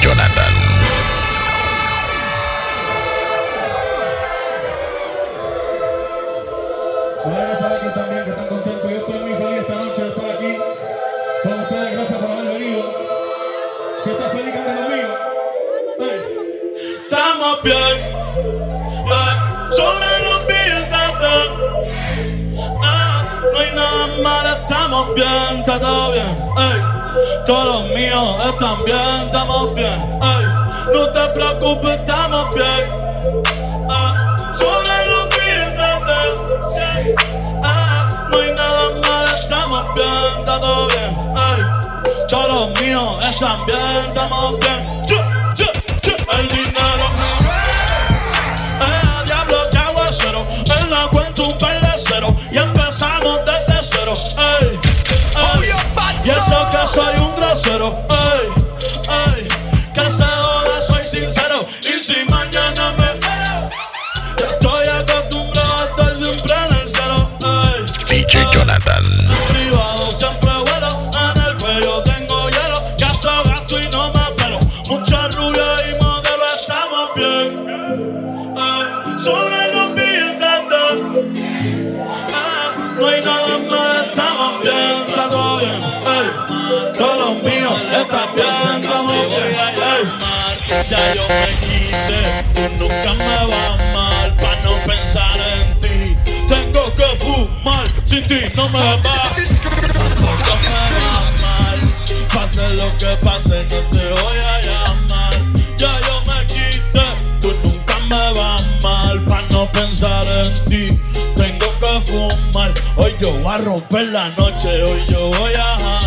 Jonathan. Bueno, saben que están bien, que están contentos. Yo estoy muy feliz esta noche de estar aquí con ustedes. Gracias por haber venido. Si estás feliz, canta conmigo. Estamos bien, eh, sobre los billetes. Ah, no hay nada mal, estamos bien, está todo bien. Ey, todos míos están bien, estamos bien. Ey, no te preocupes, estamos bien. Ah, sobre los billetes. sí. Ah, no hay nada mal, estamos bien, está todo bien. Ey, todos míos están bien, estamos bien. Soy un míos, están bien, estamos bien. Ey, ya yo me quité, tú nunca me vas mal, pa' no pensar en ti. Tengo que fumar, sin ti no me va. Tampoco me va mal, pase lo que pase, no te voy a llamar. Ya yo me quité, tú nunca me vas mal, pa' no pensar en ti. Tengo que fumar, hoy yo voy a romper la noche, hoy yo voy a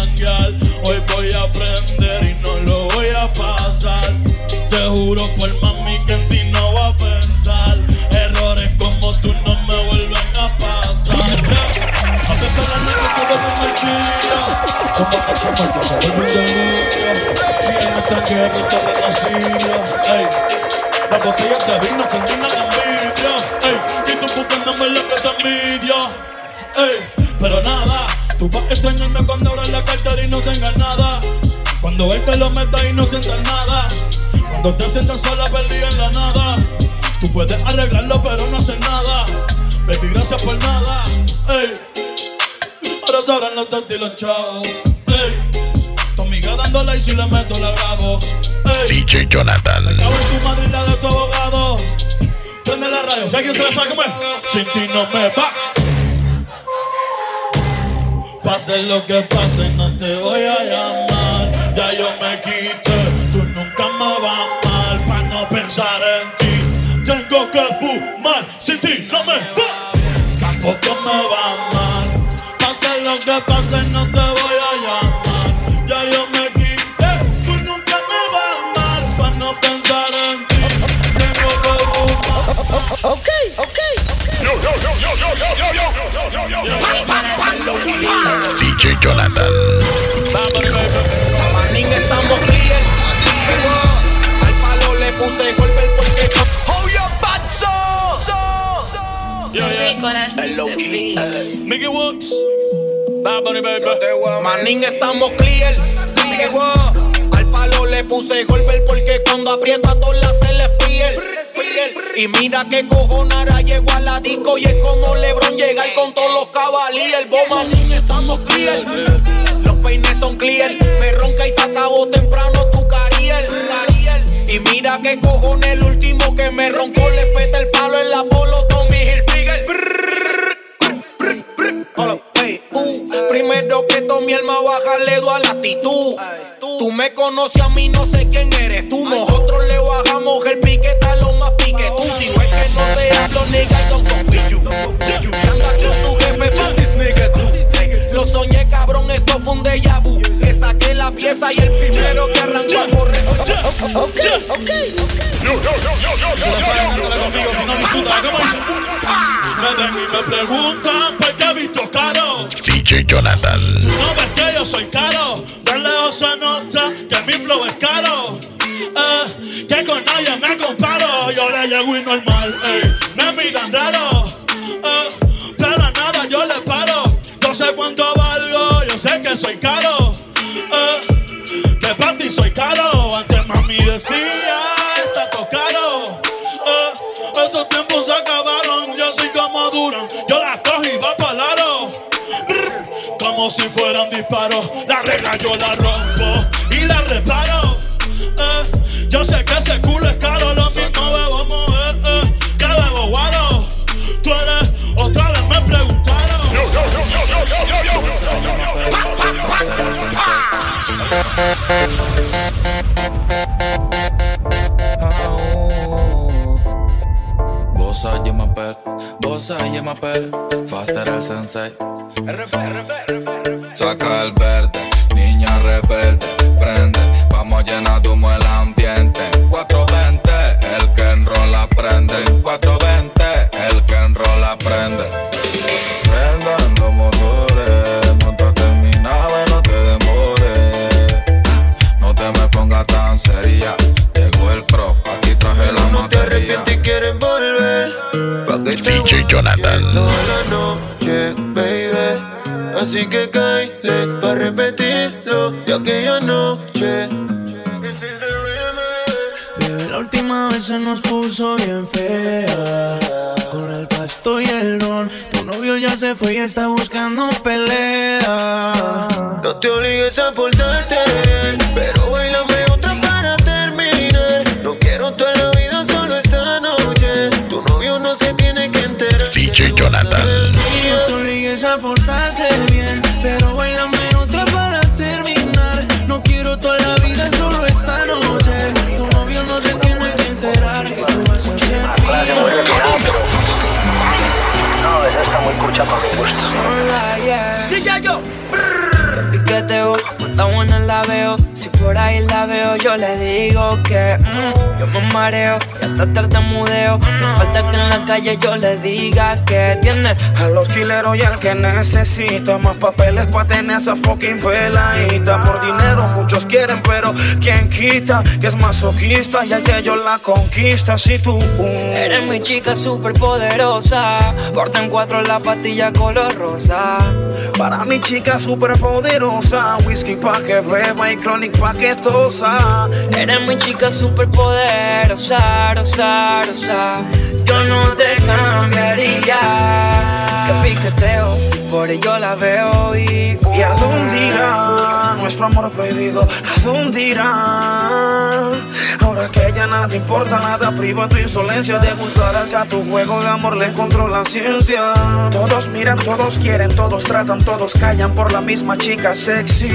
juro por mami que en ti no voy a pensar. Errores como tú no me vuelven a pasar. A veces la noche se vuelve el día. Como que se muerto se vuelve un delirio. Y en esta guerra está renacida. Ey, las botellas de vino combinan envidia. Ey, y tú buscándome lo que te envidia. Ey, pero nada, tú vas a extrañarme cuando abras la cartera y no tengas nada. Cuando él te lo meta y no sientas nada. Cuando te sientas sola, perdida en la nada. Tú puedes arreglarlo, pero no hacer nada. Baby, gracias por nada. Ey, ahora sabrán los tantos y los chavos. Ey, tu amiga dándole y si le meto la grabo. Ey, DJ Jonathan. Cago en tu madre y la de tu abogado. Prende la radio, si alguien se la sabe cómo es. Sin ti no me va. Pase lo que pase, no te voy a llamar. Ya yo me quité, tú nunca me vas mal. Pa' no pensar en ti, tengo que fumar. Sin ti no me va. Tampoco me va mal. Pase lo que pase, no te voy a llamar. Ya yo me quité, tú nunca me vas mal. Pa' no pensar en ti, tengo que fumar. Ok, ok. DJ Jonathan. Manín estamos Mickey Woods. Bad Bunny, baby. Manín estamos clear. clear. Al palo le puse golpe porque cuando aprieta todas las se le piel. Y mira que cojonara llegó a la disco y es como Lebron llegar con todos los cabalíes. Vos manín estamos clear. Los peines son clear. Me ronca y te acabo temprano tu cariel. cariel. Y mira que cojones el último que me roncó le Primero que tomé el más baja le doy a la actitud. Tú me conoces a mí, no sé quién eres tú. Nosotros le bajamos el piquete a lo más pique tú. Si no es que no te hablo, nigga, I don't fuck with you. Y anda con tu jefe, fuck this nigga tú. Lo soñé, cabrón, esto fue un déjà vu. Le saqué la pieza y el primero que arrancó a correr. Ok, ok. conmigo si no disfruta. ¿Cómo dice? Me ven y me preguntan por qué visto No ves que yo soy caro. De lejos se nota que mi flow es caro. Eh, que con nadie me comparo. Yo le llego y normal. ey. Me miran raro. Eh, pero nada yo le paro. Yo sé cuánto valgo. Yo sé que soy caro. Eh, que para ti soy caro. Antes mami de decía, Como si fueran disparos. La regla yo la rompo y la reparo. Eh, yo sé que ese culo es caro, lo mismo bebo mover. Eh, que bebo guaro. Tú eres, otra vez me preguntaron. Bossa je m'appelle, Bossa je m'appelle, faster el sensei. Saca el verde, niña rebelde, Así que caile pa' repetirlo de aquella noche. La última vez se nos puso bien fea. Con el pasto y el ron. Tu novio ya se fue y está buscando pelea. No te obligues a portarte yo le digo que mm, yo me mareo y hasta tartamudeo. No en la calle yo le diga que tiene. A los y al que necesita más papeles para tener esa fucking peladita. Por dinero muchos quieren, pero ¿quién quita? Que es masoquista y que yo la conquista. Si tú Eres mi chica super poderosa. Corta en cuatro la pastilla color rosa. para mi chica super poderosa, whisky pa' que beba y chronic pa' que tosa. Eres mi chica super poderosa, rosa, rosa. Yo no te cambiaría. Que piqueteo, si por ello la veo y. ¿Y a dónde irá nuestro amor prohibido? ¿A dónde irá? Ahora que ya nada importa, nada priva tu insolencia de buscar al que a tu juego de amor le encontró la ciencia. Todos miran, todos quieren, todos tratan, todos callan por la misma chica sexy.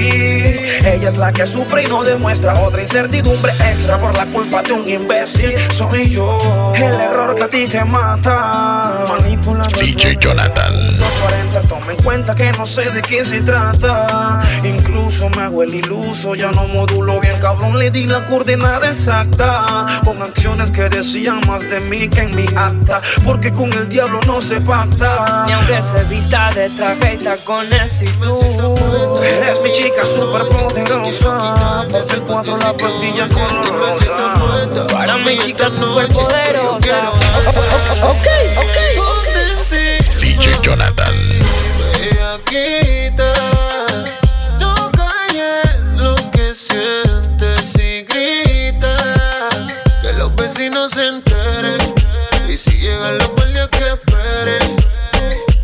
Ella es la que sufre y no demuestra otra incertidumbre extra por la culpa de un imbécil. Soy yo, el error que a ti te mata. Manipulando DJ. Jonathan. 40, toma en cuenta que no sé de qué se trata. Incluso me hago el iluso, ya no modulo bien, cabrón. Le di la coordenada exacta. Con acciones que decían más de mí que en mi acta. Porque con el diablo no se pacta. Ni aunque se vista de traje y tú. Eres mi chica super poderosa. Ponte el cuatro la pastilla con rosa. Para mi chica super poderosa. Ok, ok. DJ Jonathan. Vecinos se enteren. Y si llegan los guardias que esperen.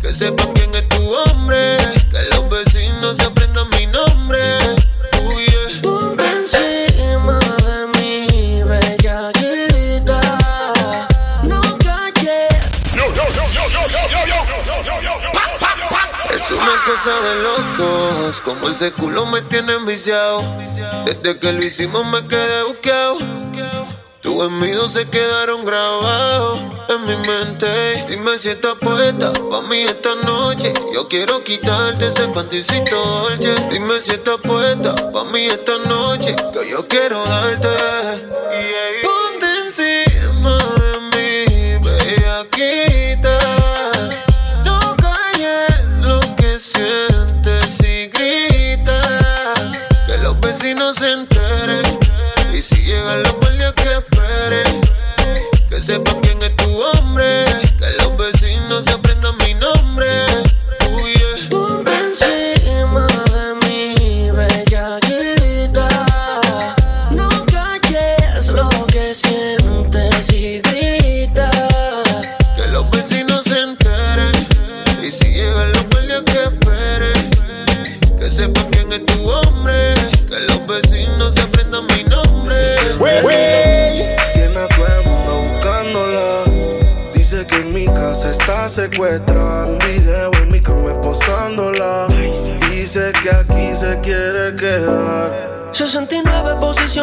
Que sepan quién es tu hombre. Que los vecinos aprendan mi nombre. Uh, yeah. Ponte encima de bellaquita. No. Es una cosa de locos, como ese culo me tiene enviciado. Desde que lo hicimos me quedé. Tus gemidos se quedaron grabados en mi mente. Dime si estás puesta pa' mí esta noche. Yo quiero quitarte ese panticito dolce. Dime si estás puesta pa' mí esta noche. Que yo quiero darte. Ponte encima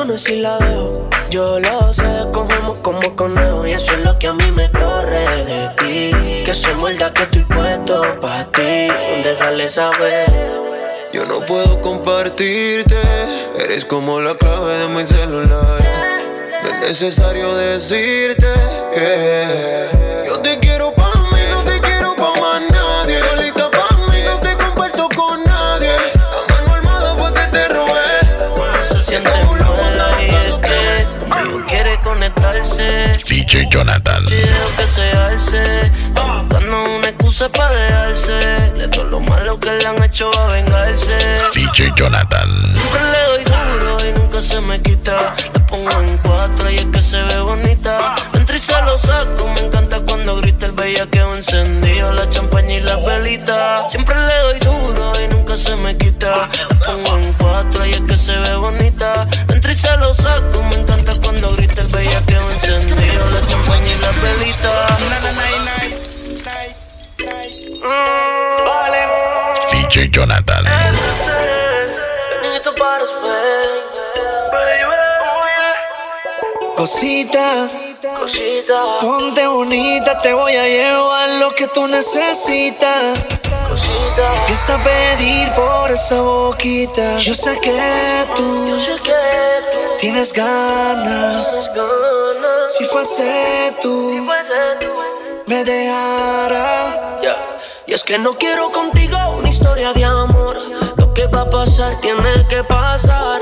69 posiciones y la dejo. Yo lo sé, cogemos como conejo. Y eso es lo que a mí me corre de ti. Que soy muerda que estoy puesto para ti. Déjale saber. Yo no puedo compartirte, eres como la clave de mi celular. No es necesario decirte que yo te quiero pa' mí, no te quiero pa' más nadie. Solita pa' mí, no te comparto con nadie. A mano armada fue que te robé. Se siente aparecer. DJ Jonathan. Que se alce. Buscando una excusa para dejarse. De todo lo malo que le han hecho va a vengarse. DJ Jonathan. Siempre le doy duro y nunca se me quita. La pongo en cuatro y es que se ve bonita. Entro y se lo saco, me encanta cuando grita el bellaqueo encendido, la champaña y la velita. Siempre le doy duro y nunca se me quita. La pongo en cuatro y es que se ve bonita. Entro y se lo saco, me encanta cuando grita el bellaqueo encendido, DJ Jonathan. Cosita, Cosita, ponte bonita, te voy a llevar lo que tú necesitas. Cosita. Empieza a pedir por esa boquita. Yo sé que tú Yo sé que tú tienes ganas. tienes ganas. Si fuese tú, fuese tú. me dejaras. Ya. Y es que no quiero contigo una historia de amor. Lo que va a pasar tiene que pasar.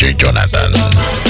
DJ Jonathan.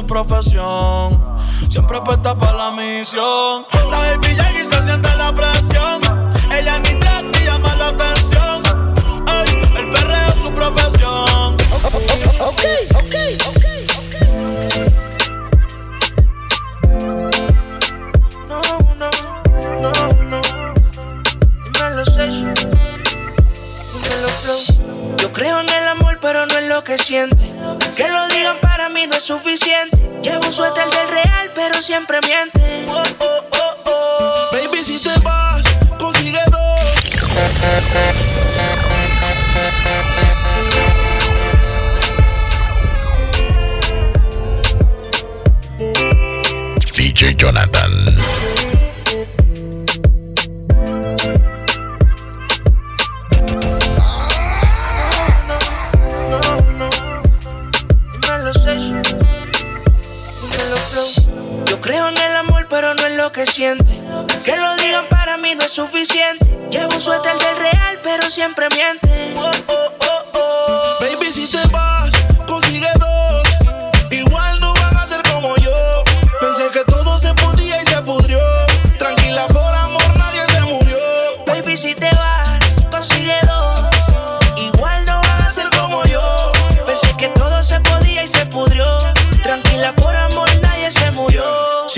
su profesión. Siempre apuesta para la misión. La baby y se siente la presión. Ella ni y llama la atención. Ey, el perreo es su profesión. Ok, ok, ok, No, no, no, no. Dímelo, Session. Dímelo, Flow. Yo creo en el pero no en lo que siente. Que lo digan para mí no es suficiente. Llevo un suéter del real, pero siempre miente. Oh, oh, oh, oh. Baby, si te vas, consigue dos. DJ Jonathan. Pero no en lo que siente. Que lo digan para mí no es suficiente. Llevo un suéter del real, pero siempre miente.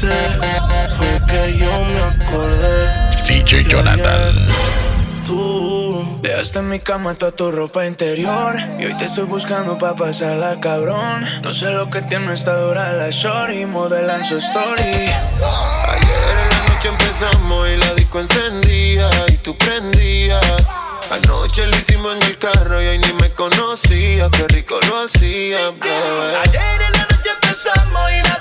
pensé. Fue que yo me acordé. DJ Jonathan. Tú Dejaste en mi cama toda tu ropa interior Y hoy te estoy buscando pa' pasarla cabrón No sé lo que tiene esta dura la shorty Modelan su story Ayer en la noche empezamos y la disco encendía y tú prendías. Anoche lo hicimos en el carro y ahí ni me conocía. Qué rico lo hacía, bebé. Ayer en la noche empezamos y la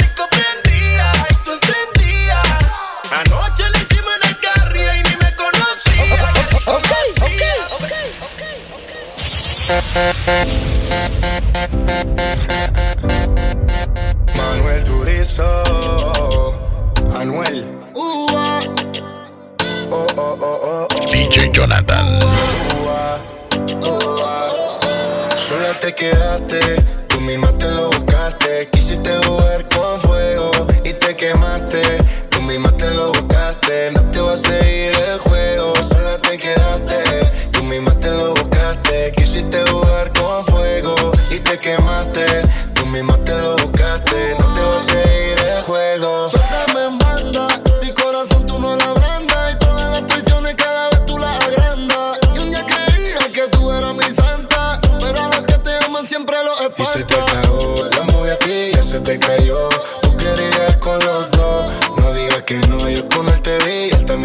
Manuel Turizo Anuel Ua. Oh, oh, oh, oh, oh. DJ Jonathan. Ua. Sola te quedaste, tú misma te lo buscaste. Quisiste jugar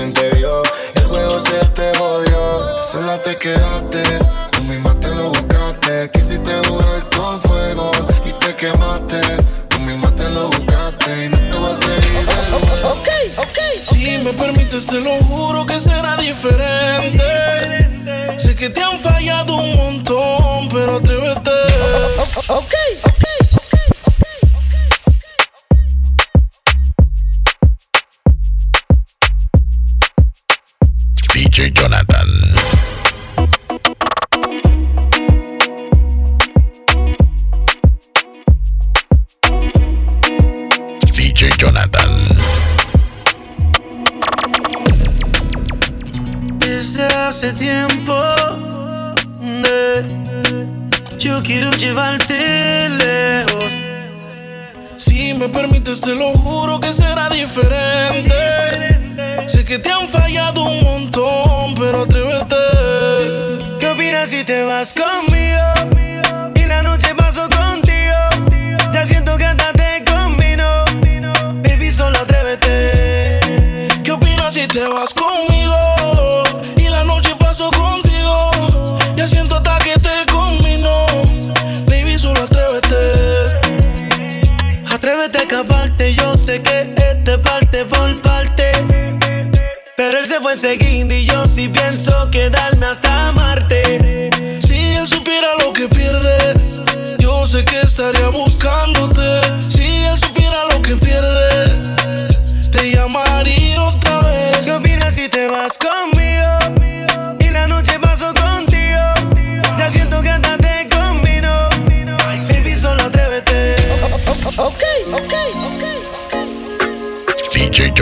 también te vio. El juego se te jodió, sola te quedaste, tú misma te lo buscaste. Quisiste jugar con fuego y te quemaste, tú misma te lo buscaste y no te vas a seguir. Ok, ok. Si me permites, te lo juro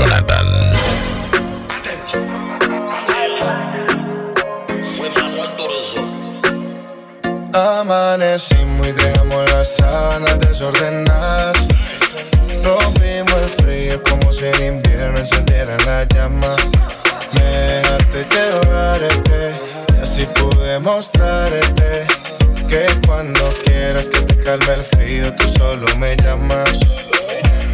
Jonathan. Amanecimos y dejamos las sábanas desordenadas. Rompimos el frío como si en invierno encendieran la llama. Me dejaste llevarte y así pude mostrarte que cuando quieras que te calme el frío tú solo me llamas.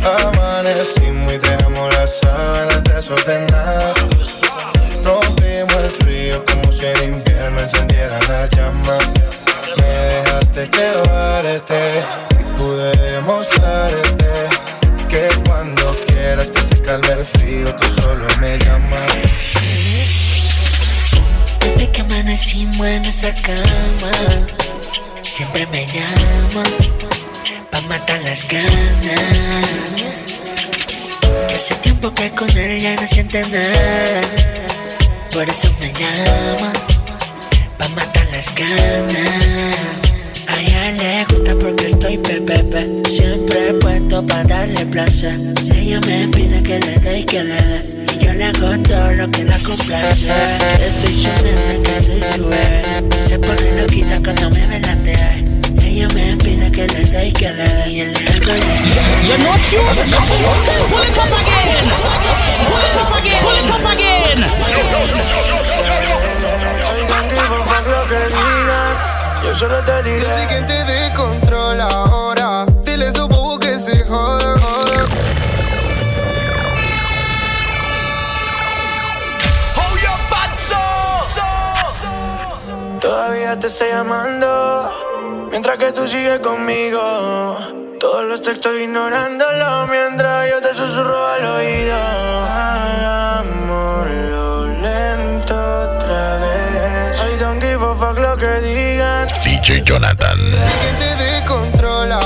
Amanecimos y dejamos las sábanas desordenadas. Rompimos el frío como si en invierno encendieran la llama. Me dejaste llevarte y pude demostrarte que cuando quieras que te calme el frío tú solo me llamas. Desde que amanecimos en esa cama, siempre me llama pa' matar las ganas. Que hace tiempo que con él ya no siente nada, por eso me llama pa' matar las ganas. A ella le gusta porque estoy pepepe, siempre puesto pa' darle placer. Ella me pide que le dé y que le dé. Yo le hago todo lo que la complace. Que soy su nena, que soy su bebé. Se pone loquita cuando me velatea. Ella me pide que le dé y que le dé. Y le de You're not you. Pull it up again. Pull it up again. Pull it up again. lo que digan, yo solo te diré. Yo sé quién te descontrola ahora. Dile a su bobo que se joda, joda. Butts Todavía te estoy llamando Mientras que tú sigues conmigo Todos los textos ignorándolo Mientras yo te susurro al oído. Hagámoslo lento otra vez. I don't give a fuck lo que digan. DJ Jonathan. ¿Quién te descontrola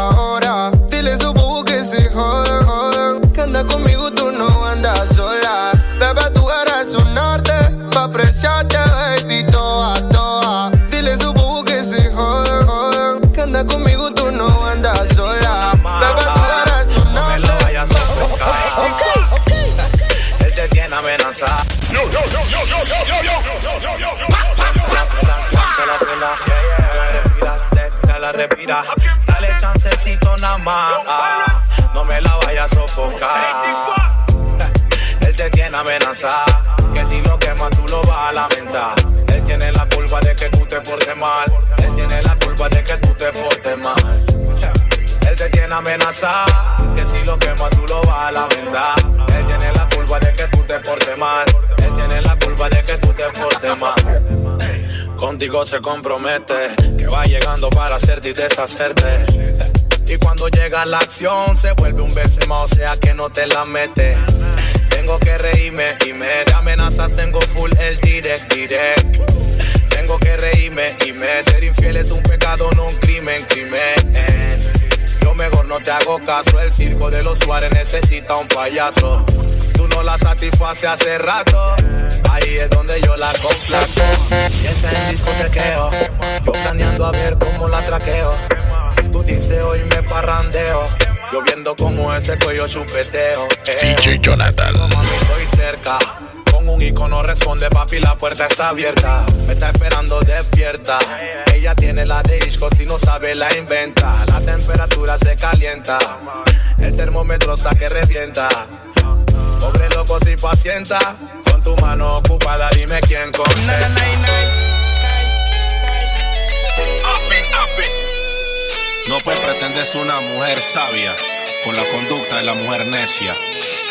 respira. Dale chancecito nada más. No me la vayas a sofocar. Él te tiene amenazada. Que si lo quemas tú lo vas a lamentar. Él tiene la culpa de que tú te portes mal. Él tiene la culpa de que tú te portes mal. Él te tiene amenazada, que si lo quemas tú lo vas a lamentar. Él tiene la culpa de que tú te portes mal. Contigo se compromete, que va llegando para hacerte y deshacerte. Y cuando llega la acción se vuelve un Benzema, o sea que no te la mete. Tengo que reírme y me de amenazas tengo full el direct, direct. Tengo que reírme y me ser infiel es un pecado, no un crimen, crimen. No te hago caso, el circo de los Suárez necesita un payaso. Tú no la satisface hace rato, ahí es donde yo la complaco. Piensa en discotequeo, yo planeando a ver cómo la traqueo. Tú dices hoy me parrandeo, yo viendo cómo ese cuello chupeteo. eh. DJ Jonathan. Mami, estoy cerca. Con un icono responde papi, la puerta está abierta. Me está esperando despierta. Ella tiene la de disco, si no sabe la inventa. La temperatura se calienta. El termómetro está que revienta. Pobre loco si pacienta. Con tu mano ocupada, dime quién con. No puedes pretender ser una mujer sabia con la conducta de la mujer necia.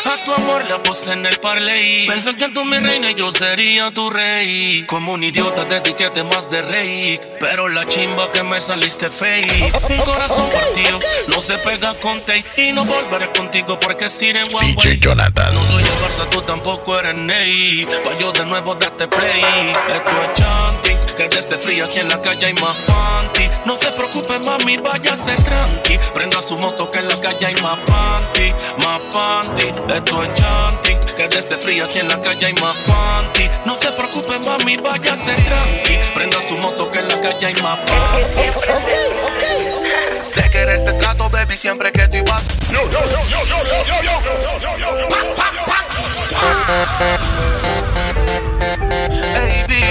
A tu amor le aposté en el parley. Pensé que tú mi reina y yo sería tu rey. Como un idiota de etiquete más de rey. Pero la chimba que me saliste fake. Un corazón partido no se pega con tape. Y no volveré contigo porque one DJ way. Jonathan. No soy el Barça, tú tampoco eres Ney. Pa' yo de nuevo darte play. Esto es chanting. Que desde fría si en la calle hay más panty. No se preocupe, mami, váyase tranqui. Prenda su moto que en la calle hay más panty. Más panty. Esto es chanting. Que desde fría si en la calle hay más panty. No se preocupe, mami, váyase tranqui. Prenda su moto que en la calle hay más panty. De quererte trato, baby, siempre que tú ibas. Baby.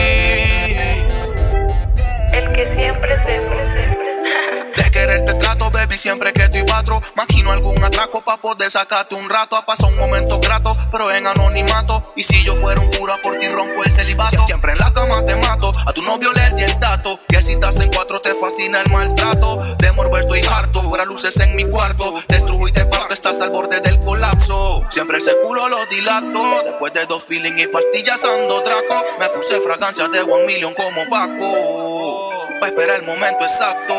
El que siempre, siempre, siempre. De quererte trato, baby, siempre que cuatro. Maquino algún atraco pa' poder sacarte un rato. Ha pasado un momento grato, pero en anonimato. Y si yo fuera un cura por ti, rompo el celibato. Siempre en la cama te mato. A tu novio le di el dato. Que si estás en cuatro te fascina el maltrato. De morbo estoy harto. Fuera luces en mi cuarto. Destrujo y te parto, estás al borde del colapso. Siempre ese culo lo dilato. Después de dos feeling y pastillas ando draco. Me puse fragancias de one million como Paco. Pa' esperar el momento exacto.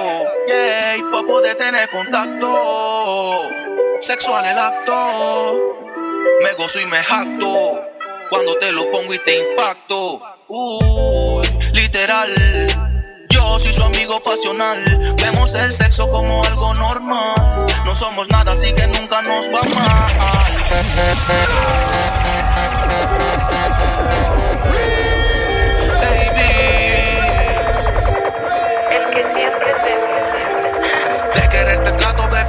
Yeah, pa' poder tener contacto. Sexual el acto. Me gozo y me jacto. Cuando te lo pongo y te impacto. Uy, literal. Yo soy su amigo pasional. Vemos el sexo como algo normal. No somos nada, así que nunca nos va mal.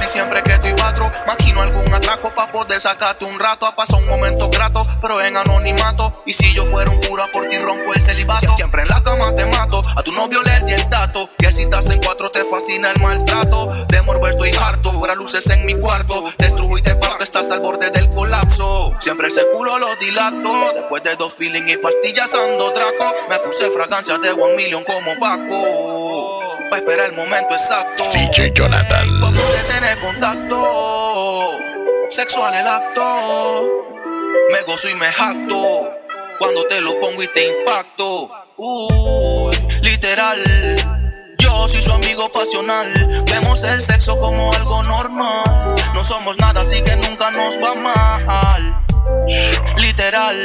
Baby, siempre que estoy cuatro. Maquino algún atraco pa' poder sacarte un rato. Ha pasado un momento grato, pero en anonimato. Y si yo fuera un cura por ti, rompo el celibato. Siempre en la cama te mato. A tu novio le di el dato. Que si estás en cuatro te fascina el maltrato. De morbo estoy harto. Fuera luces en mi cuarto. Destrujo y te parto, estás al borde del colapso. Siempre ese culo lo dilato. Después de dos feeling y pastillas ando draco. Me puse fragancias de one million como Paco. Pa' esperar el momento exacto. DJ Jonathan. Pa' poder tener contacto. Sexual el acto. Me gozo y me jacto. Cuando te lo pongo y te impacto. Uy, literal. Yo soy su amigo pasional. Vemos el sexo como algo normal. No somos nada, así que nunca nos va mal. Literal,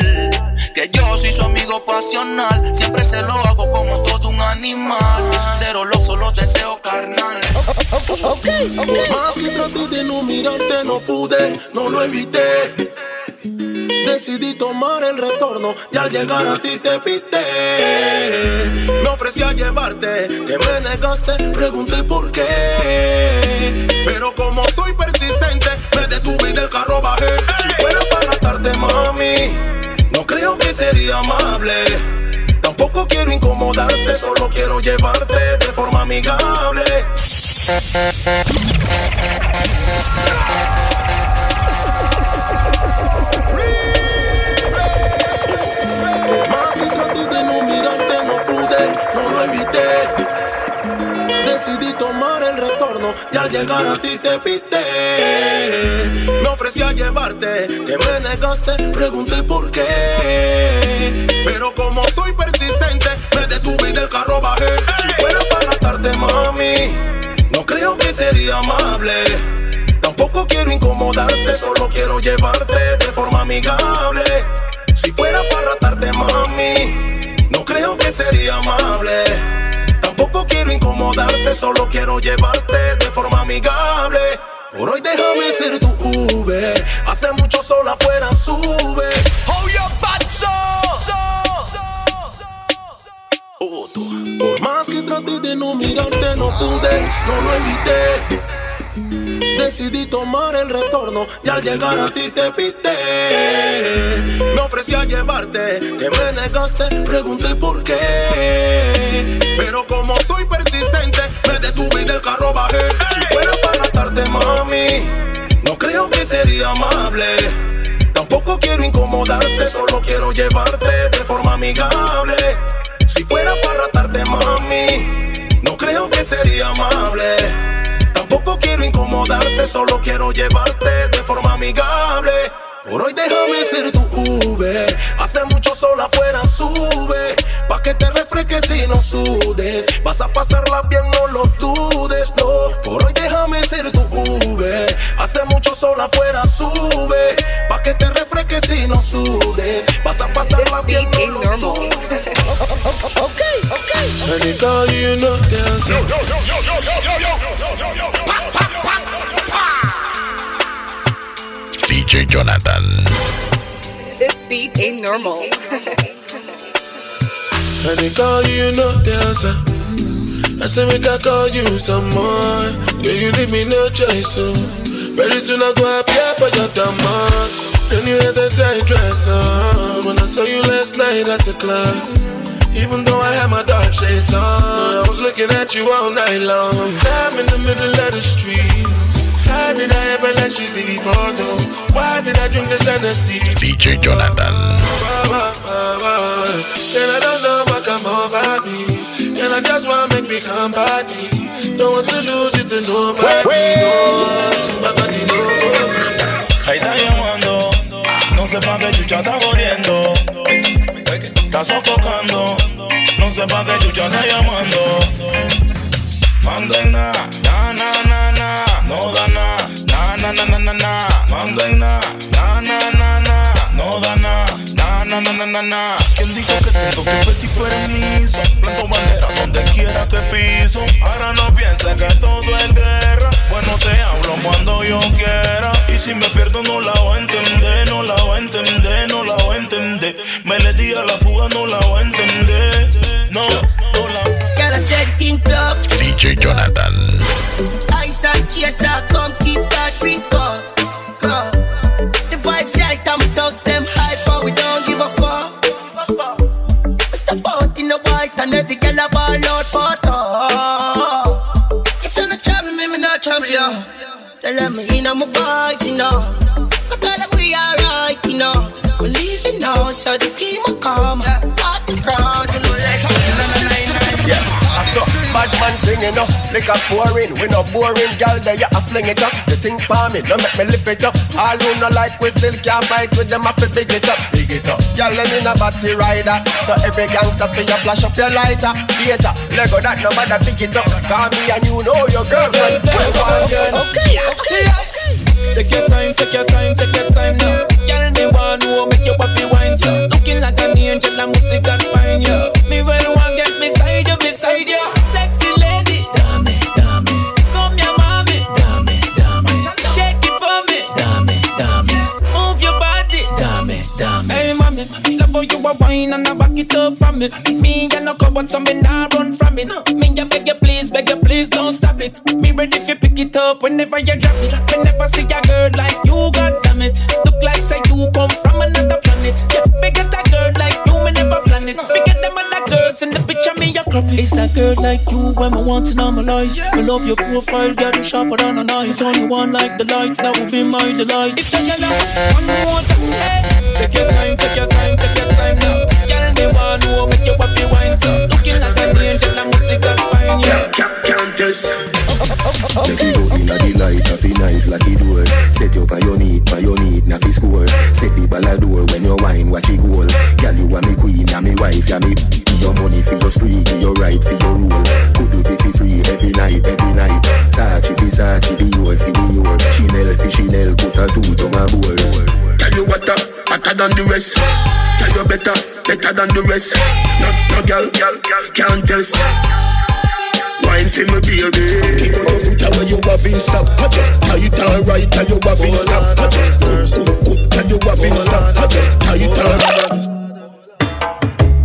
que yo soy su amigo pasional. Siempre se lo hago como todo un animal. Cero lo solo deseo carnal. Más que traté de no mirarte, no pude, no lo evité. Decidí tomar el retorno y al llegar a ti te pité. Me ofrecí a llevarte, que me negaste, pregunté por qué. Pero como soy persistente, me detuve y del carro bajé. Si fuera para atarte, mami, no creo que sería amable. Tampoco quiero incomodarte, solo quiero llevarte de forma amigable. Y al llegar a ti te pité. Me ofrecí a llevarte, que me negaste, pregunté por qué. Pero como soy persistente, me detuve y del carro bajé. Si fuera para atarte, mami, no creo que sería amable. Tampoco quiero incomodarte, solo quiero llevarte de forma amigable. Si fuera para tratarte, mami, no creo que sería amable. Tampoco quiero incomodarte, solo quiero llevarte de forma amigable. Por hoy déjame ser tu Uber. Hace mucho sol afuera sube. Oh, your Por más que traté de no mirarte, no pude, no lo evité. Decidí tomar el retorno y al llegar a ti te pité. Me ofrecí a llevarte, que me negaste, pregunté por qué. Pero como soy persistente, me detuve y del carro bajé. Si fuera para atarte, mami, no creo sería amable. Tampoco quiero incomodarte, solo quiero llevarte de forma amigable. Si fuera para tratarte, mami, no creo que sería amable. Tampoco quiero incomodarte, solo quiero llevarte de forma amigable. Por hoy déjame ser tu Uber. Hace mucho sol afuera, sube. Pa' que te refresques y no sudes. Vas a pasarla bien, no lo dudes, no. Por hoy déjame ser tu Uber. Hace mucho sol afuera, sube. Pa' que te refresques y no sudes. Vas a pasarla bien, no lo dudes. Ok, ok. And they call you no dancer. DJ Jonathan. This beat ain't normal. And they call you no dancer. I say make I call you some more. Yeah, you leave me no choice, so very soon I go appear for your demand. And you had that tight dress on when I saw you last night at the club. Even though I had my dark shades on, I was looking at you all night long. I'm in the middle of the street. How did I ever let you leave? Oh no, why did I drink this Hennessy? DJ Jonathan. And I don't know what come over me. And I just wanna make me come party. Don't want to lose it to nobody. No, nobody no. Ahí está llamando, no sé pa' qué chucha está corriendo. Está sofocando, no sé pa' qué chucha está llamando. Manden na, na na na na na na. Manden na, na na na na, no da na, na na na na na na. ¿Quién dijo que tengo que pedir permiso? Planto bandera donde quiera que piso. Ahora no pienses que todo es guerra. Bueno te hablo cuando yo quiera. Y si me pierdo no la voy a entender, no la voy a entender, no la voy a entender. Me le di a la fuga, no la voy a entender. No, no la it in tough. DJ Jonathan. Ice and chaser, come keep that ring up. Go. The vibes right, I'm thugs, them hype, but we don't give a fuck. We step out in the white and every girl a ball out photo. Uh. If you're not trouble me, me not trouble you. Tell them me in my vibes, you know. I tell them we alright, you know. We leaving now, so the team will come. Party proud, you know, man thing, you know. Liquor pouring, we no boring, gal. There you a fling it up. The thing for me, no make me lift it up. All who no like, we still can't fight with them. I fi big it up, big it up. Gal, let me no batty rider. So every gangster fi you flash up your lighter. Theater, Lego that no matter pick it up. Call me and you know your girlfriend. Okay, okay. Take your time, take your time, take your time now. Girl, me want to make your body wine so. Looking like an angel, I must see God find you. Me well want get beside you, beside you. It me. Me and no cupboard, so me nah run from it. Me ya beg you please, beg you please, don't stop it. Me ready if you pick it up whenever you drop it. Me never see a girl like you, god damn it. Look like say you come from another planet. Yeah, forget a girl like you, me never plan it. Forget them other girls in the picture, me a crop it. It's a girl like you when me want to know my life. Me love your profile, girl, you sharper than a knife. Turn you on like the light, that would be my delight. If you love one more time, hey. Take your time, take your time, take your time now. Me want to make you happy wine so. Looking like an angel, I must see God find you. Countess. Take it out inna the light, happy nice like it door. Set you by your need, by your need, na score. Set the ball a when you wine, watch it goal. Girl, you are me queen, and me wife, ya me. Your money for your spree, for your right, for your rule. Could you be fi free every night, every night? Sachi fi Sachi, Dior fi Dior. Chanel fi Chanel, put a two to my bowl. Tell you what, uh, hotter than the rest. Tell you better, better than the rest. No, no girl, girl, girl, can't test. Wine for me baby Kick out your foot away you have in stock I just tight and right and you have in stock I just cook, cook, cook and you have in stock I just tight and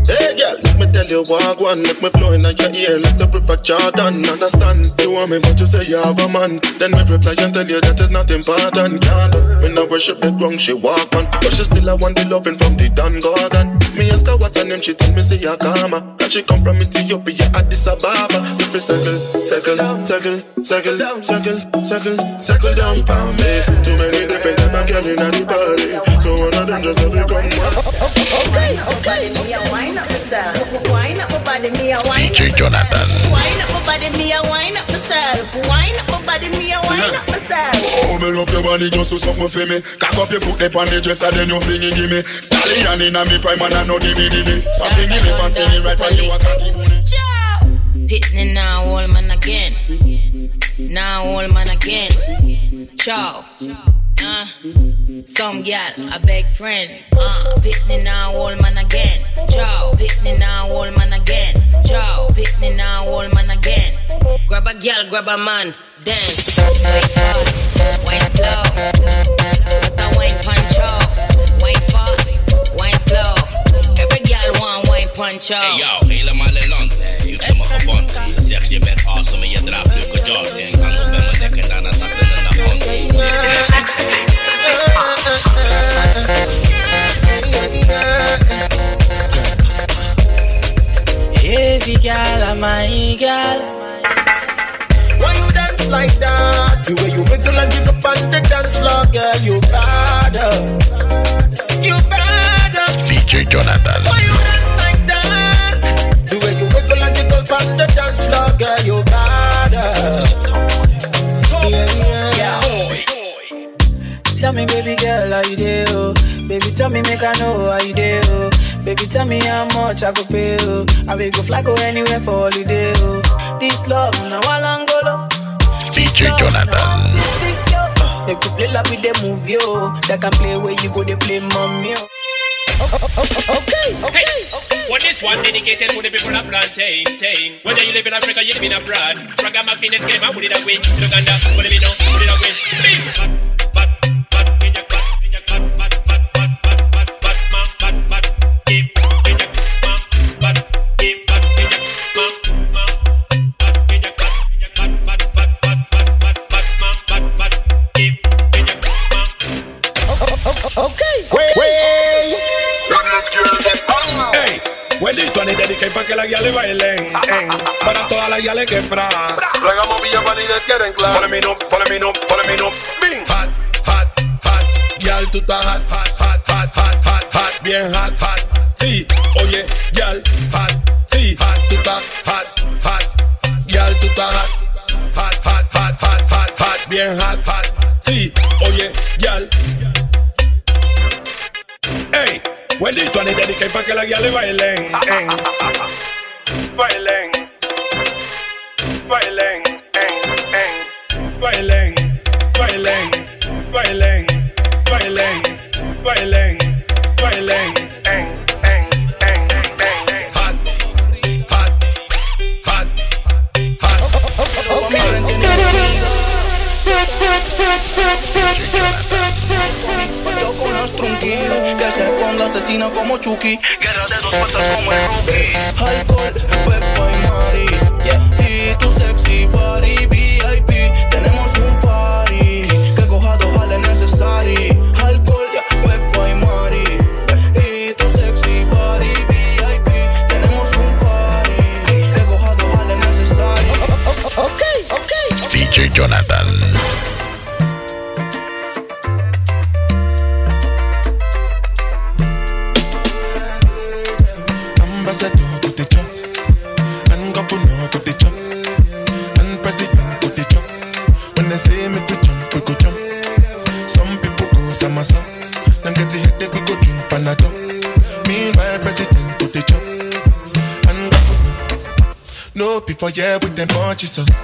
Hey girl, let me tell you walk one Make me flow in your ear like the river Jordan Understand, you want me but you say you have a man. Then me reply and tell you that is not important. Girl, me no worship the ground she walk on. But she still I want the loving from the Don Gorgon ask her what's her name, she tell me say ya karma. That she come from Ethiopia, Addis Ababa. If you circle, circle, circle, circle, down, circle, circle, circle down, pound me. Too many different type of girl in the party, so one of them just have to come back. Wine up my body, me a wine up myself. Wine up my body, me a wine DJ Jonathan. Wine up my body, me a wine up myself. Wine up my body, me a wine up myself. Open up your body just so something for me. Cock up your foot up on the dresser, then you fling it, give me. Stallion in a me prime and I know dibby dibby. So sing it if I sing it right from you a cocky bunny. Pitney now, old man again. Now, old man again. Ciao. Uh, some gal, a big friend. Uh, Pitney now, old man again. Ciao. Pitney now, old man again. Ciao. Pitney now, old man again. Grab a gal, grab a man. Dance. Wait fast, wait slow. What's a wine punch out? Wait fast, wait slow. Every gal want wine punch. Hey yo, helemaal in land. Ik ze me gebond. Ze zegt je bent awesome en je draagt leuke jogging. Hang op bij mijn nek en daarna zakken in de grond. Heavy gal, my gal. Why you dance like that? The way you wiggle and jig up on the dance floor, girl, you better. You better. DJ Jonathan. Why you dance like that? The way you wiggle and jig up on the dance floor, girl, you better. Yeah, yeah, Tell me, baby girl, how you do? Tell me, make I know how you do. Oh? Baby, tell me how much I could pay. Oh? I will go fly go anywhere for holiday. Oh? This love, now Walangolo. DJ Jonathan. They could play like with the movie, oh. They can play where you go, they play mommy, oh. Okay, okay. Well, this one dedicated to the people of plantain, tain. Whether you live in Africa, you live in abroad. Ragamuffin is game, I put it away. Still Uganda, put it in, put it away. Bing. Dediqué pa' que las guiales bailen. en. Para todas las guiales que pra. Luego Villa Vanilla quieren claro. Ponle mi no, ponle mi no, ponle mi no. Bing. Hot, hot, hot. Yal, tú estás hot, hot, hot, hot, hot, hot, hot. Bien hot, hot. Sí, oye, yal, hot. Sí, hot, tú estás hot, hot. Yal, tú estás. Hot, Ey, Huelito ni dediqué pa' que las guiales bailen. en. Bailen. Bailen. en, en. Bailen. Se ponga asesino como Chucky. Guerra de dos fuerzas como el rookie. Alcohol, Pepa y Mari. Y tu sexy body with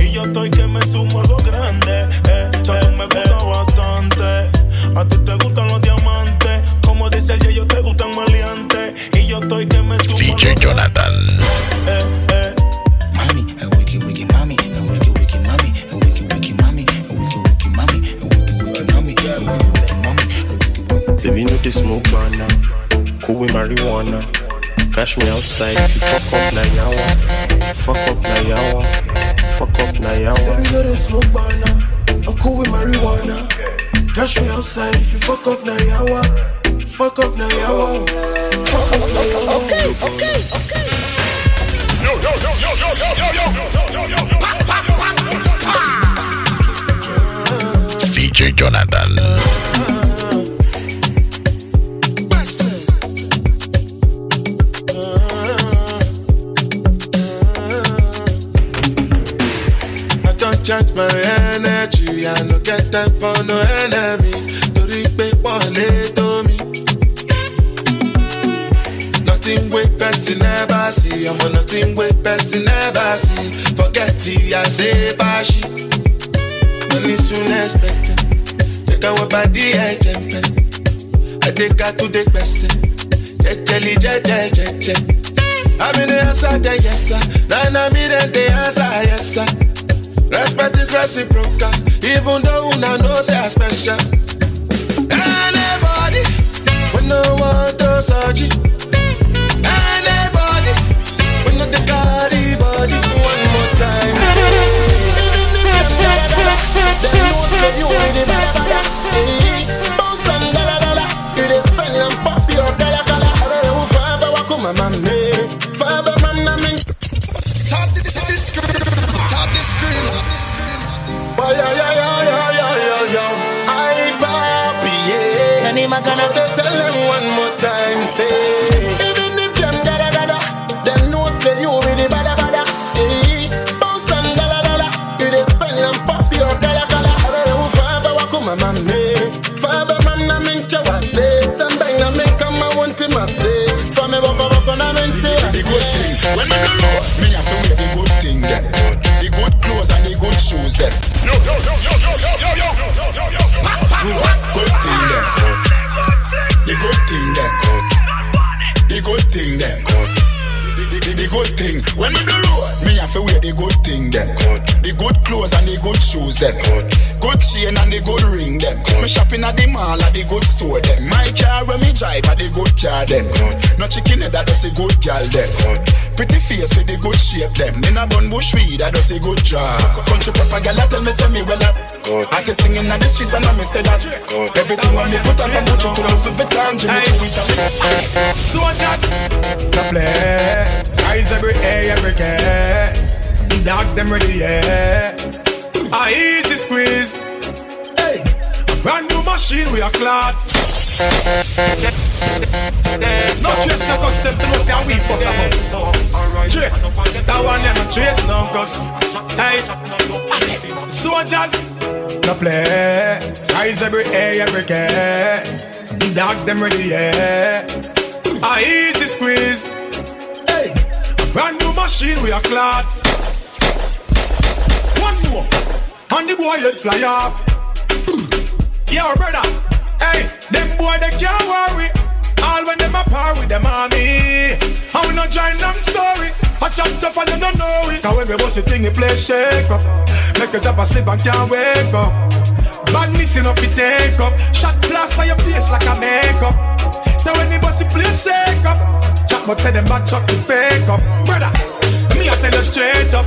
Y yo estoy que me sumo algo grande. Eh, ya tú me gusta bastante. A ti te gustan los diamantes. Como dice el yo te gustan maleantes. Y yo estoy que me sumo DJ Jonathan. Eh, eh. Mami, a wiki wiki mami, a wiki wiki mami, a wiki wiki mami, a wiki wiki mami, a wiki wiki mami, a wiki wiki mami, a wiki wiki. Say we know the smoke banana, cool with marijuana. Cash me outside if you fuck up na yawa, fuck up na yawa, fuck up na yawa. Say we know the smoke banana. I'm cool with marijuana. Cash me outside if you fuck up na yawa. Fuck up na yawa. Fuck up na yawa. Okay, okay, okay. Yo, yo, yo, yo, yo, yo, yo, yo, yo, yo, yo. DJ Jonathan. time for no enemy. Torí pé pọ̀ lé tó me. Nothing wey person never see. Ọmọ nothing wey person never see. Forget ti I say bashi. Money soon expected jẹ́ káwọ́ bá dí ẹ̀jẹ̀ mpẹ́ àdéka tó dé pẹ̀sẹ̀ I'm in the answer dem yes sir, na na me dem the answer yes sir. Respect is reciprocal, even though una know say I special. Anybody, we no want to search. Anybody, we no the carry body. One more time. When me do low, me have to wear the good thing them. The good clothes and the good shoes them. Yo, yo, yo, yo, yo, yo, yo, yo, yo, yo, yo, yo. Good thing them. The good thing them. The good thing them. The, good thing. When me do low, me have to wear the good thing them. The good clothes and the good shoes them. Good chain and the good ring. Me shopping at the mall at the good store them. My car when me drive at the good car them. No chicken head that does a good gal them. Pretty face with the good shape them. In a bun bush weed that does a good job. Country proper gal that tell me say me well up. just singing at the streets and I me say that. Good. Everything when me put up from Gucci to Louis Vuitton, Jimmy Choo, it up. Soldiers, the play. Eyes every day, every day. The dogs them ready, yeah. I easy squeeze. Brand new machine we are clot. No trace no custom to know say we for some us. Tre, that one them trace no custom. Hey, soldiers, no play. Eyes every day, every day. The dogs them ready, yeah. A easy squeeze. Hey, brand new machine we are clot. One more, and the boy head fly off. Yo, brother, hey, them boy they can't worry. All when them a par with them army. And we not join them story. I chop tough and you don't know it. Cause when we bust the thing, it play shake up. Make a drop and sleep and can't wake up. Badness enough to take up. Shot plaster your face like a makeup. So when the it play shake up. Chop but say them bad chuck the fake up. Brother, me I tell you straight up.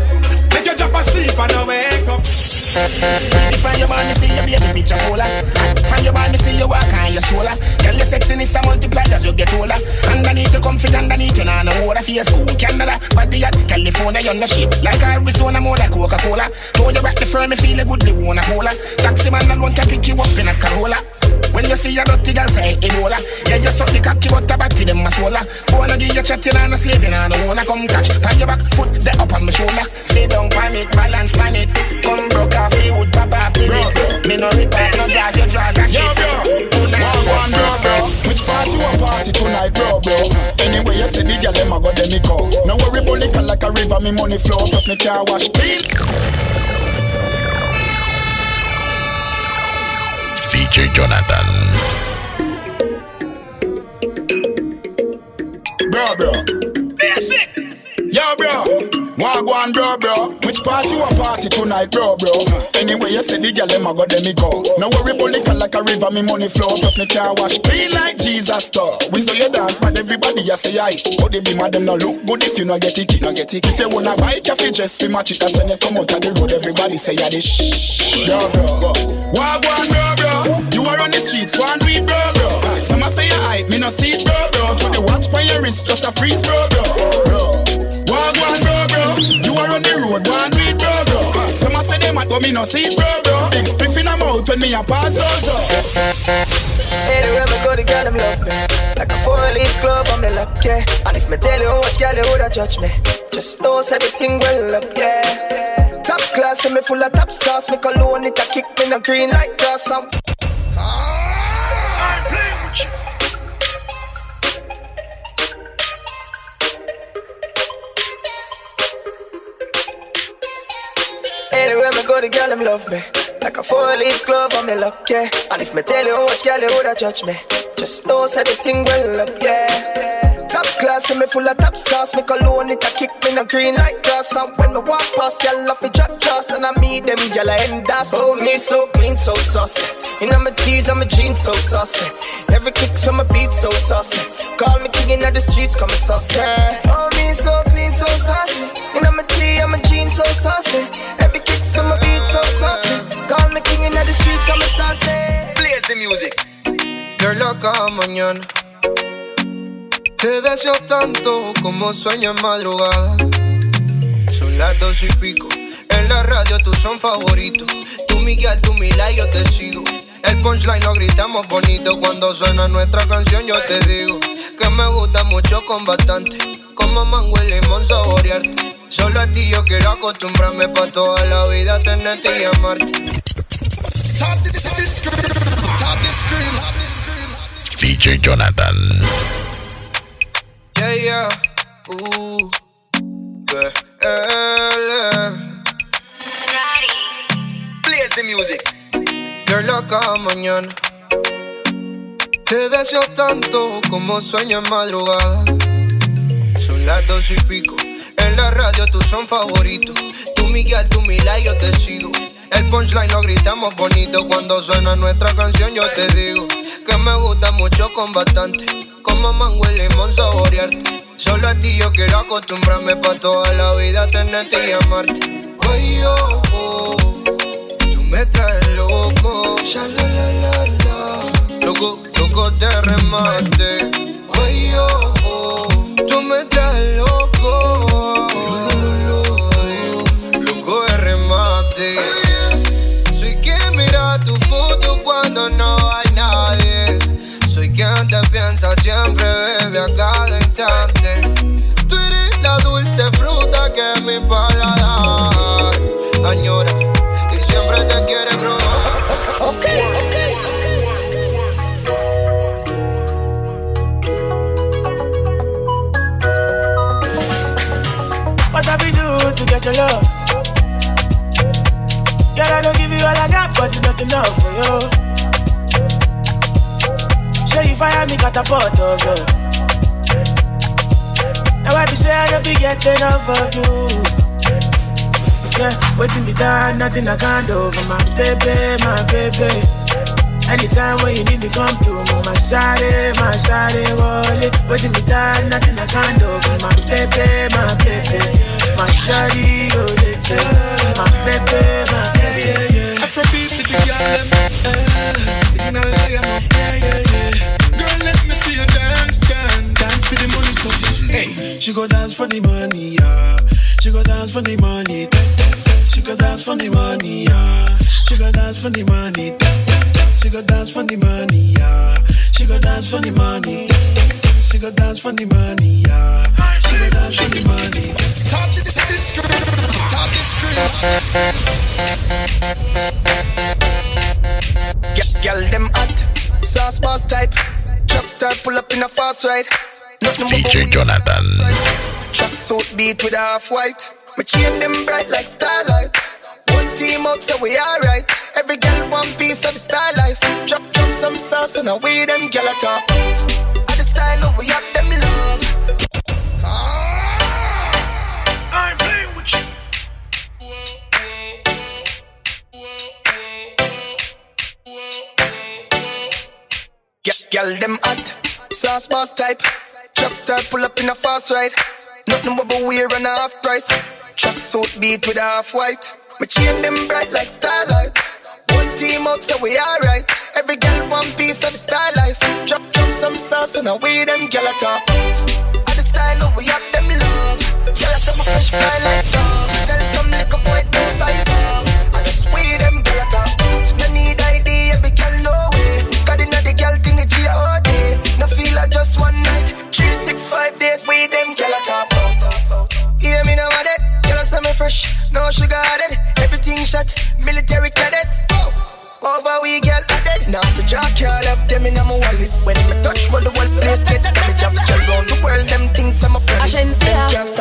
Make you drop and sleep and not wake up. From your body see your baby picture fuller. From your body see you walk on your shoulder. Girl your sexiness a multiply as you get older. Underneath you comfy underneath you nah no water Face cool Canada. Body at California you no shape Like Arizona more like Coca-Cola. Throw you back the firm me feel a good wanna cola Taxi man alone can pick you up in a Corolla When you see a dirty girl say Ebola Yeah, you suck the cocky but a batty them a swola Wanna give you chatting and a slaving and a wanna come catch. Pan your back foot the up on my shoulder. Sit down pan it, balance pan it. Come broke off the wood, pop off the bit Me no rip off no jazz, your jaws and shit. One, one, bro, bro. Which party you a party tonight, bro, bro? Anyway, you say the girl them a go them me go. No worry, liquor like a river, me money flow, plus me car wash. Clean. DJ Jonathan. bro, bro. Basic. Yo, bro. Wagwan, bro, bro. Which party a party tonight, bro, bro? Anyway, you say the girl them a go them me go. No worry, liquor like a river, me money flow, plus me car wash clean like Jesus store. We say you dance, but everybody you say aye. But they be mad them no look good if you no get it, no get it. If you wanna buy coffee, just fi match it. As when you come out of the road, everybody say ya this. Yo, bro. Wagwan, bro, bro. You are on the streets, one weed, bro, bro. Some say you hype, me no see it, bro, bro. Through the watch by your wrist, just a freeze, bro, bro. Bro. Some a say them at, but me no see it, bro, bro. Big spliff in a mouth when me a pass, so, so. Anywhere me go, the girl them love me. Like a four-leaf glove, I'm lucky. And if me tell you how much girl you woulda judge me, just know say the thing well up, yeah. Top class, and me full of top sauce. Me cologne it a kick me no green like grass. I'm Anywhere me go, the girl them love me. Like a four-leaf glove, I'm lucky. And if me tell you how much girl you woulda judge me, just know say the thing well up, yeah. Top class, and me full of top sauce. Me cologne it a kick me no green like grass. And when me walk past, girl off the drop trust, and I meet them girl I end up. Oh me so clean, so saucy. And I'm a tease, I'm a jeans, so saucy. Every kick from my beat, so saucy. Call me king in the streets, come saucy. Oh me so clean, so saucy. And I'm a tee, I'm a jeans, so saucy. Every kick from my beat, so saucy. Call me king in the street, come saucy. Plays the music. Girl, cada mañana Te deseo tanto como sueño en madrugada. Son las dos y pico En la radio tú son favoritos. Tú Miguel, tú Mila y yo te sigo. El punchline lo gritamos bonito. Cuando suena nuestra canción yo te digo Que me gusta mucho con bastante. Como mango y limón saborearte. Solo a ti yo quiero acostumbrarme Pa' toda la vida tenerte y amarte. Top the BL. Plays the music. Girl, cada mañana. Te deseo tanto como sueño en madrugada. Son las dos y pico. En la radio tú son favoritos. Tú Miguel, tú Mila y yo te sigo. El punchline lo gritamos bonito cuando suena nuestra canción. Yo te digo que me gusta mucho con bastante. Como mango y limón saborearte. Solo a ti yo quiero acostumbrarme pa' toda la vida tenerte y amarte. Ay, oh, oh, tú me traes loco. La. Loco, loco de remate. Ay, oh, oh, tú me traes loco. Loco de remate. Soy quien mira tu foto cuando no hay nadie. Soy quien te piensa siempre, bebe a cada instante. Tú eres la dulce fruta que mi paladar añora. Y siempre te quiere probar. What have we do to get your love? Girl, I don't give you all I got, but it's not enough for you. Show fire me catapult of you. Now I be say I don't be getting enough of you. Yeah, waiting me down, nothing I can't do for my baby, my baby. Anytime when you need me, come to me, my shawty, my shawty, wallet. Waiting me down, nothing I can't do for my baby, my baby. My shawty, oh, my baby, my baby. Afrobeat for the girl them, eh, signal them, yeah, yeah, yeah. Girl, let me see you dance, dance, dance for the money, so hey, she go dance for the money, yeah. She go dance for the money, she go dance for the money, yeah. She go dance for the money. She go dance for the money, yeah. She go dance for the money. She go dance for the money, yeah. She go dance for the money. Talk to this, this screen. Talk this G- Girl, them hot, sauce boss type. Truck star pull up in a fast ride. Nothing but DJ Jonathan. Truck suit beat with a half white. My chain them bright like starlight. Whole team out so we alright. Every girl one piece of the star life. Drop drop some sauce and away them girl at top. At the style of we have them love. Ah! I ain't playing with you. Girl them hot, sauce boss type. Truck star pull up in a fast ride. Nothing but wear and a half price. Truck suit beat with a half white. My chain them bright like starlight. Whole team out so we alright. Every girl one piece of the star life. Drop drop some sauce and away them girl at top. At the style we have them love. Girl I some fresh fry like dog.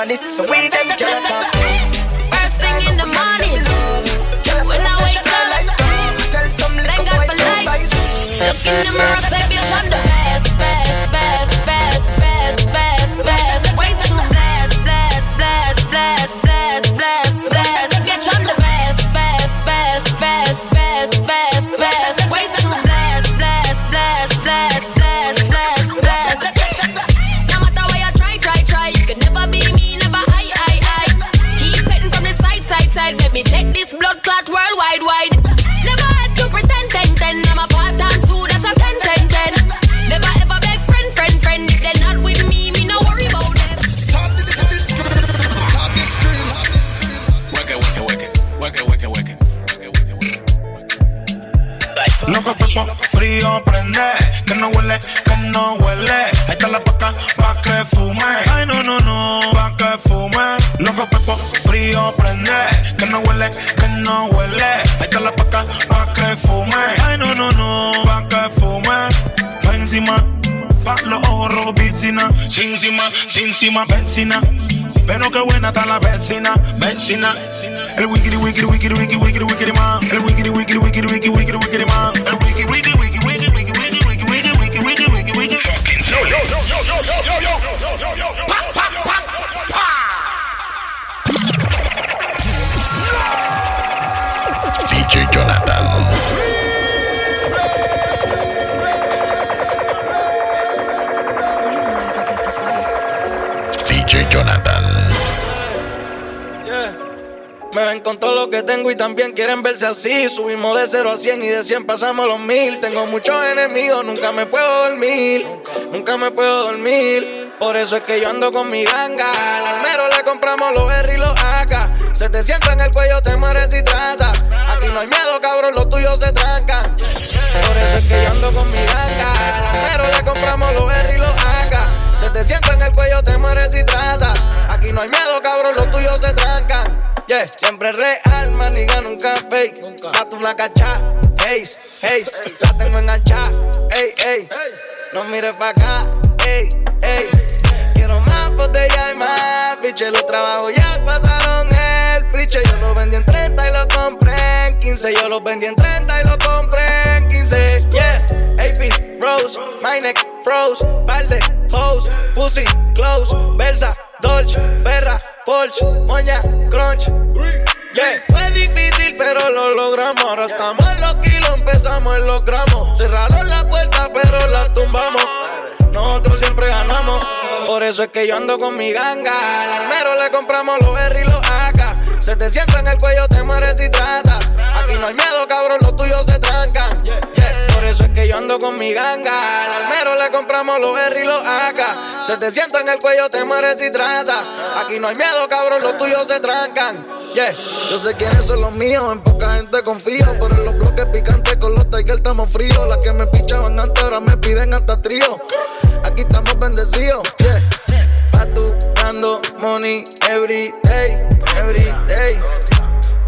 Stand it, so we Chima benzina. Pero qué buena está la benzina, benzina. El wiggity wiggity wiggity wiggity wiggity wiggity man. El wiggity wiggity wiggity wiggity wiggity wiggity man. El Me ven con todo lo que tengo y también quieren verse así. Subimos de 0 a 100 y de 100 pasamos los mil. Tengo muchos enemigos, nunca me puedo dormir. Nunca me puedo dormir. Por eso es que yo ando con mi ganga. Al almero le compramos los R y los AK. Se te sienta en el cuello, te mueres si trata. Aquí no hay miedo, cabrón, los tuyos se trancan. Por eso es que yo ando con mi ganga. Al almero le compramos los R y los AK. Se te sienta en el cuello, te mueres si trata. Aquí no hay miedo, cabrón, los tuyos se trancan. Yeah, siempre real, maniga, nunca fake. Gato una cacha, hey, hey, la tengo enganchada, ey, ey. No mires pa' acá, ey, ey. Quiero más botella y más, piche, los trabajos ya pasaron Yo lo vendí en 30 y lo compré en 15. Yo lo vendí en 30 y lo compré en 15. Yeah, AP, Rose, my neck, froze, par de hoes, pussy, close, Versa, Dolce, Ferra, Porsche, Moña, Crunch. Yeah, fue difícil, pero lo logramos. Ahora estamos en los kilos, empezamos en los gramos. Cerraron la puerta, pero la tumbamos. Nosotros siempre ganamos. Por eso es que yo ando con mi ganga. Al almero le compramos los AK. Se te sienta en el cuello, te mueres si trata. Aquí no hay miedo, cabrón, los tuyos se trancan. Yeah. Por eso es que yo ando con mi ganga. Al almero le compramos los R y los AK. Se te sienta en el cuello, te mueres y trata. Aquí no hay miedo, cabrón, los tuyos se trancan. Yeah. Yo sé quiénes son los míos, en poca gente confío. Pero en los bloques picantes con los Tiger estamos fríos. Las que me pichaban antes ahora me piden hasta trío. Aquí estamos bendecidos, yeah. Paturando money every day, every day.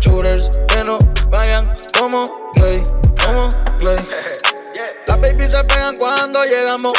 Shooters que no vayan como play, como play. Las babies se pegan cuando llegamos.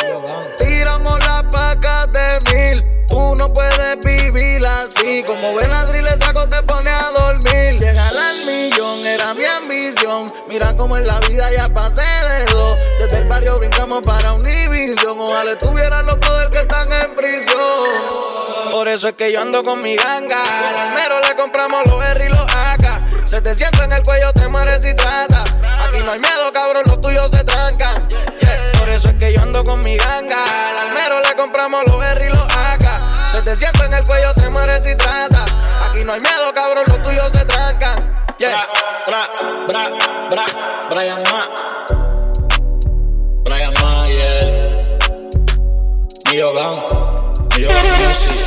Tiramos las pacas de mil. Tú no puedes vivir así. Como ven el trago te pone a dormir. Llegar al millón era mi ambición. Mira cómo en la vida ya pasé de dos. Desde el barrio brincamos para Univision. Ojalá tuvieran los poderes que están en prisión. Por eso es que yo ando con mi ganga. Al almero le compramos los R y los AK. Se te sienta en el cuello, te mueres y trata. Aquí no hay miedo, cabrón, los tuyos se trancan. Por eso es que yo ando con mi ganga. Al almero le compramos los R y los AK. Se te sienta en el cuello, te mueres y trata. Aquí no hay miedo, cabrón, los tuyos se trancan. Yeah. Bra, bra, bra, Brian Ma. Brian. Mio Gang. Gang.